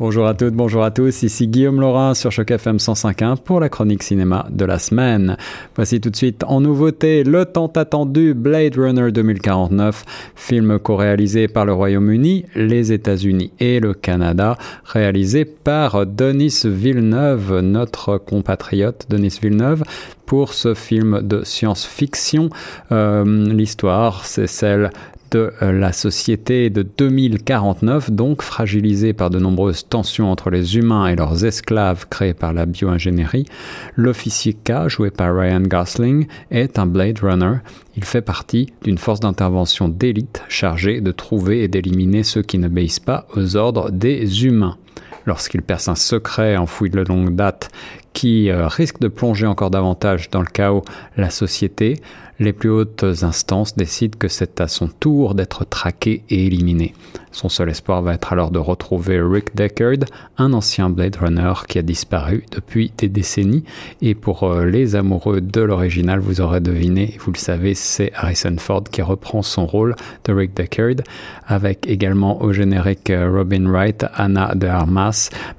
Bonjour à toutes, bonjour à tous, ici Guillaume Laurin sur Choc FM 105.1 pour la chronique cinéma de la semaine. Voici tout de suite en nouveauté le tant attendu Blade Runner 2049, film co-réalisé par le Royaume-Uni, les États-Unis et le Canada, réalisé par Denis Villeneuve, notre compatriote Denis Villeneuve, pour ce film de science-fiction. Euh, l'histoire, c'est celle de euh, la société de 2049, donc fragilisée par de nombreuses tensions entre les humains et leurs esclaves créés par la bioingénierie, l'officier K, joué par Ryan Gosling, est un Blade Runner. Il fait partie d'une force d'intervention d'élite chargée de trouver et d'éliminer ceux qui n'obéissent pas aux ordres des humains. Lorsqu'il perce un secret enfoui de longue date qui euh, risque de plonger encore davantage dans le chaos la société, les plus hautes instances décident que c'est à son tour d'être traqué et éliminé. Son seul espoir va être alors de retrouver Rick Deckard, un ancien Blade Runner qui a disparu depuis des décennies. Et pour euh, les amoureux de l'original, vous aurez deviné, vous le savez, c'est Harrison Ford qui reprend son rôle de Rick Deckard, avec également au générique euh, Robin Wright, Anna de Armas,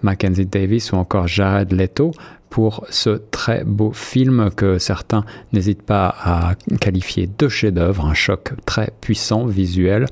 Mackenzie Davis ou encore Jared Leto pour ce très beau film que certains n'hésitent pas à qualifier de chef-d'œuvre, un choc très puissant visuel,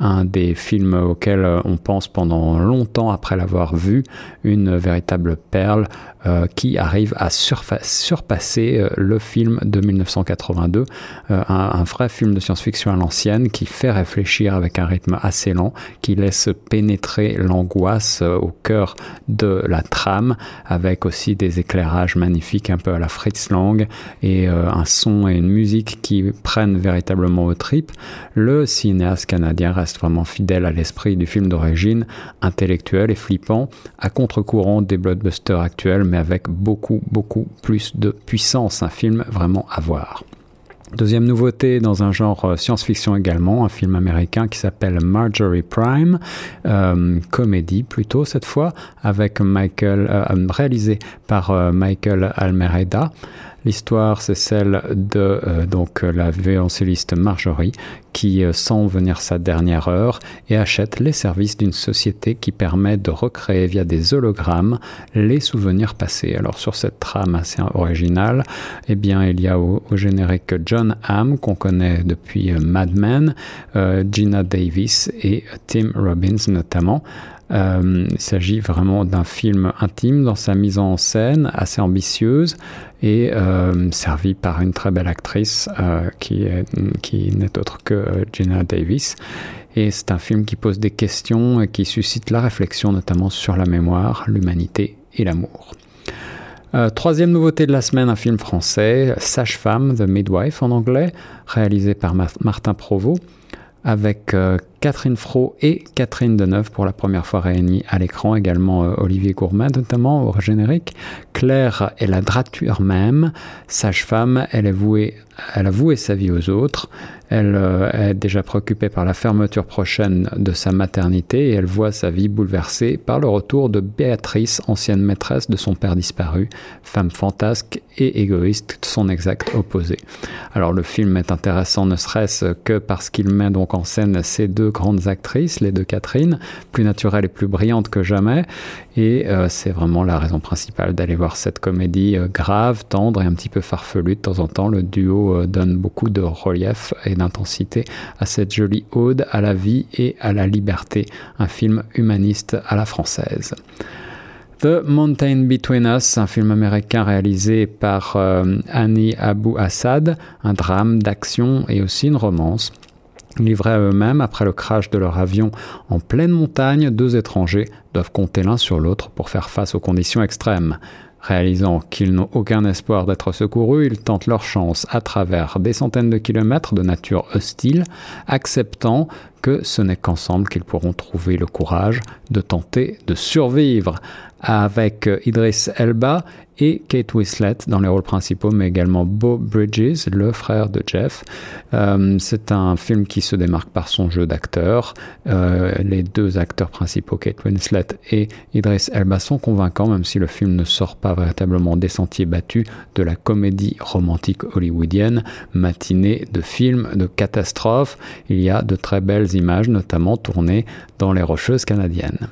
un des films auxquels on pense pendant longtemps après l'avoir vu, une véritable perle euh, qui arrive à surpasser euh, le film de 1982, euh, un, un, vrai film de science-fiction à l'ancienne qui fait réfléchir avec un rythme assez lent, qui laisse pénétrer l'angoisse au cœur de la trame, avec aussi des éclairs magnifique, un peu à la Fritz Lang, et euh, un son et une musique qui prennent véritablement au trip, le cinéaste canadien reste vraiment fidèle à l'esprit du film d'origine, intellectuel et flippant, à contre-courant des blockbusters actuels, mais avec beaucoup, beaucoup plus de puissance. Un film vraiment à voir. Deuxième nouveauté dans un genre euh, science-fiction également, un film américain qui s'appelle Marjorie Prime, euh, comédie plutôt cette fois, avec Michael, euh, réalisé par Michael Almereda. L'histoire, c'est celle de euh, donc la violoncelliste Marjorie qui euh, sent venir sa dernière heure et achète les services d'une société qui permet de recréer via des hologrammes les souvenirs passés. Alors sur cette trame assez originale, eh bien il y a au, générique John Hamm qu'on connaît depuis euh, Mad Men, Gina Davis et Tim Robbins notamment. Euh, il s'agit vraiment d'un film intime dans sa mise en scène, assez ambitieuse et euh, servi par une très belle actrice euh, qui, n'est autre que Gina Davis. Et c'est un film qui pose des questions et qui suscite la réflexion notamment sur la mémoire, l'humanité et l'amour. troisième nouveauté de la semaine, un film français, Sage-Femme, The Midwife en anglais, réalisé par Martin Provost avec Catherine Fro et Catherine Deneuve pour la première fois réunies à l'écran, également euh, Olivier Gourmet notamment au générique. Claire est la drature même, sage-femme, elle a voué sa vie aux autres. Elle euh, est déjà préoccupée par la fermeture prochaine de sa maternité et elle voit sa vie bouleversée par le retour de Béatrice, ancienne maîtresse de son père disparu, femme fantasque et égoïste, son exact opposé. Alors le film est intéressant ne serait-ce que parce qu'il met donc en scène ces deux grandes actrices, les deux Catherine, plus naturelles et plus brillantes que jamais. Et euh, c'est vraiment la raison principale d'aller voir cette comédie euh, grave, tendre et un petit peu farfelue de temps en temps. Le duo euh, donne beaucoup de relief et d'intensité à cette jolie ode à la vie et à la liberté, un film humaniste à la française. The Mountain Between Us, un film américain réalisé par Annie Abu Assad, un drame d'action et aussi une romance. Livrés à eux-mêmes après le crash de leur avion en pleine montagne, deux étrangers doivent compter l'un sur l'autre pour faire face aux conditions extrêmes. Réalisant qu'ils n'ont aucun espoir d'être secourus, ils tentent leur chance à travers des centaines de kilomètres de nature hostile, acceptant que ce n'est qu'ensemble qu'ils pourront trouver le courage de tenter de survivre avec Idris Elba et Kate Winslet dans les rôles principaux, mais également Bo Bridges, le frère de Jeff. Euh, c'est un film qui se démarque par son jeu d'acteur. Euh, les deux acteurs principaux, Kate Winslet et Idris Elba, sont convaincants, même si le film ne sort pas véritablement des sentiers battus de la comédie romantique hollywoodienne, matinée de films de catastrophe. Il y a de très belles belles images, notamment tournées dans les Rocheuses canadiennes.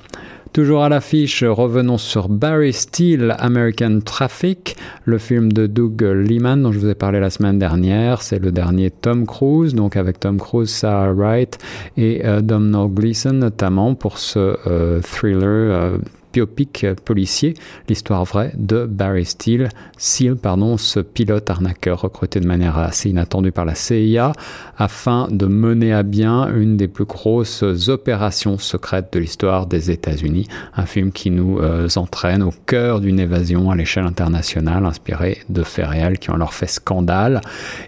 Toujours à l'affiche, revenons sur Barry Steele, American Traffic, le film de Doug Liman dont je vous ai parlé la semaine dernière. C'est le dernier Tom Cruise, donc avec Tom Cruise, Sarah Wright et euh, Domhnall Gleeson notamment pour ce euh, thriller euh, biopic policier, l'histoire vraie de Barry Steele, Seal, pardon, ce pilote arnaqueur recruté de manière assez inattendue par la CIA afin de mener à bien une des plus grosses opérations secrètes de l'histoire des États-Unis. Un film qui nous euh, entraîne au cœur d'une évasion à l'échelle internationale inspiré de faits réels qui ont leur fait scandale.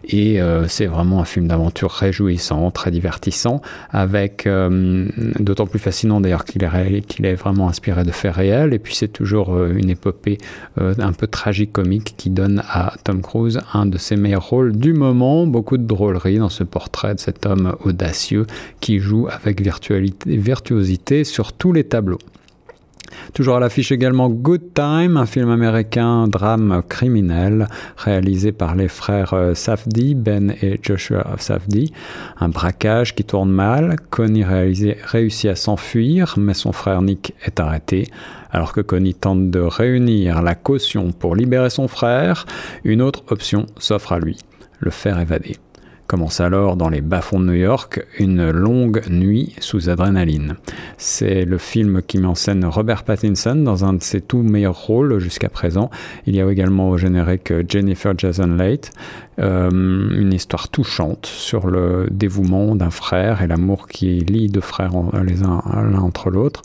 Et euh, c'est vraiment un film d'aventure réjouissant, très divertissant, avec euh, d'autant plus fascinant d'ailleurs qu'il est, qu'il est vraiment inspiré de faits et puis c'est toujours euh, une épopée euh, un peu tragique-comique qui donne à Tom Cruise un de ses meilleurs rôles du moment. Beaucoup de drôlerie dans ce portrait de cet homme audacieux qui joue avec virtuosité sur tous les tableaux. Toujours à l'affiche également Good Time, un film américain drame criminel réalisé par les frères euh, Safdie, Ben et Joshua Safdie. Un braquage qui tourne mal. Connie réussit à s'enfuir, mais son frère Nick est arrêté. Alors que Connie tente de réunir la caution pour libérer son frère, une autre option s'offre à lui, le faire évader. Commence alors dans les bas-fonds de New York une longue nuit sous adrénaline. C'est le film qui met en scène Robert Pattinson dans un de ses tout meilleurs rôles jusqu'à présent. Il y a également au générique Jennifer Jason Leigh, euh, une histoire touchante sur le dévouement d'un frère et l'amour qui lie deux frères les uns l'un entre l'autre.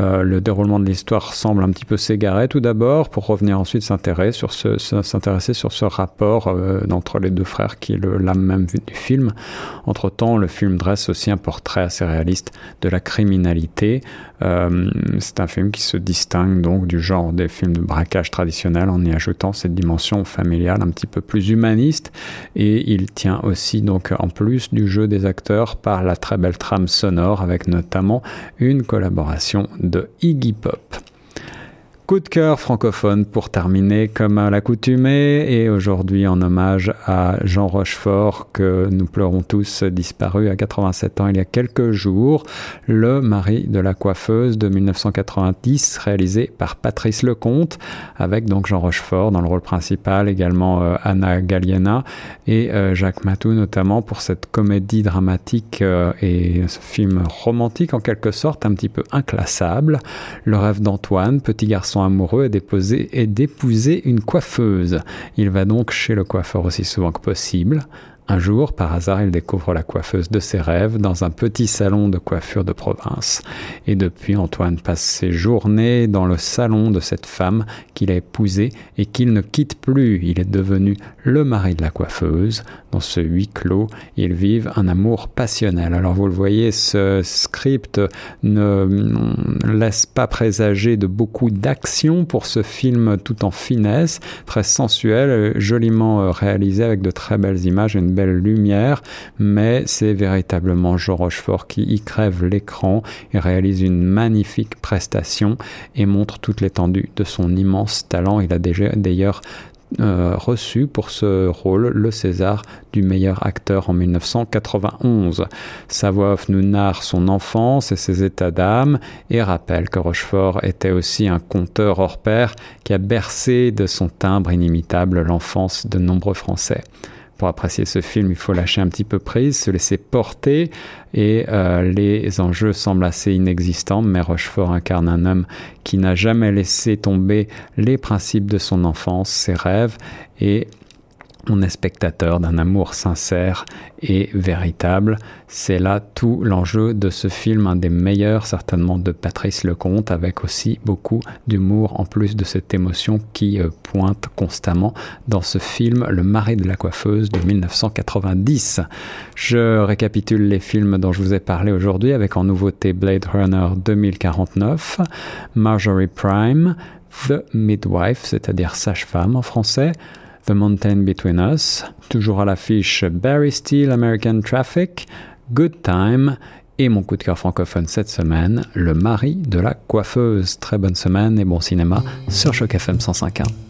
Euh, le déroulement de l'histoire semble un petit peu s'égarer tout d'abord pour revenir ensuite s'intéresser sur ce, rapport euh, entre les deux frères qui est l'âme même du film. Entre-temps, le film dresse aussi un portrait assez réaliste de la criminalité. Euh, c'est un film qui se distingue donc du genre des films de braquage traditionnels en y ajoutant cette dimension familiale un petit peu plus humaniste et il tient aussi donc en plus du jeu des acteurs par la très belle trame sonore avec notamment une collaboration Iggy Pop. Coup de cœur francophone pour terminer comme à l'accoutumée et aujourd'hui en hommage à Jean Rochefort que nous pleurons tous disparu à 87 ans il y a quelques jours, le mari de la coiffeuse de 1990 réalisé par Patrice Lecomte avec donc Jean Rochefort dans le rôle principal, également euh, Anna Galliena et euh, Jacques Matou notamment pour cette comédie dramatique euh, et ce film romantique en quelque sorte un petit peu inclassable, Le rêve d'Antoine, petit garçon amoureux et d'épouser une coiffeuse. Il va donc chez le coiffeur aussi souvent que possible. Un jour, par hasard, il découvre la coiffeuse de ses rêves dans un petit salon de coiffure de province. Et depuis, Antoine passe ses journées dans le salon de cette femme qu'il a épousée et qu'il ne quitte plus. Il est devenu le mari de la coiffeuse. Dans ce huis clos, ils vivent un amour passionnel. Alors vous le voyez, ce script ne laisse pas présager de beaucoup d'action pour ce film tout en finesse, très sensuel, joliment réalisé avec de très belles images et une lumière, mais c'est véritablement Jean Rochefort qui y crève l'écran et réalise une magnifique prestation et montre toute l'étendue de son immense talent. Il a déjà d'ailleurs euh, reçu pour ce rôle le César du meilleur acteur en 1991. Sa voix off nous narre son enfance et ses états d'âme et rappelle que Rochefort était aussi un conteur hors pair qui a bercé de son timbre inimitable l'enfance de nombreux Français pour apprécier ce film, il faut lâcher un petit peu prise, se laisser porter, et euh, les enjeux semblent assez inexistants, mais Rochefort incarne un homme qui n'a jamais laissé tomber les principes de son enfance, ses rêves, et on est spectateur d'un amour sincère et véritable. C'est là tout l'enjeu de ce film, un des meilleurs certainement de Patrice Lecomte, avec aussi beaucoup d'humour en plus de cette émotion qui euh, pointe constamment dans ce film Le mari de la coiffeuse de 1990. Je récapitule les films dont je vous ai parlé aujourd'hui avec en nouveauté Blade Runner 2049, Marjorie Prime, The Midwife, c'est-à-dire sage-femme en français, The Mountain Between Us, toujours à l'affiche Barry Steele American Traffic, Good Time et mon coup de cœur francophone cette semaine, Le mari de la coiffeuse. Très bonne semaine et bon cinéma sur Choc FM 105.1.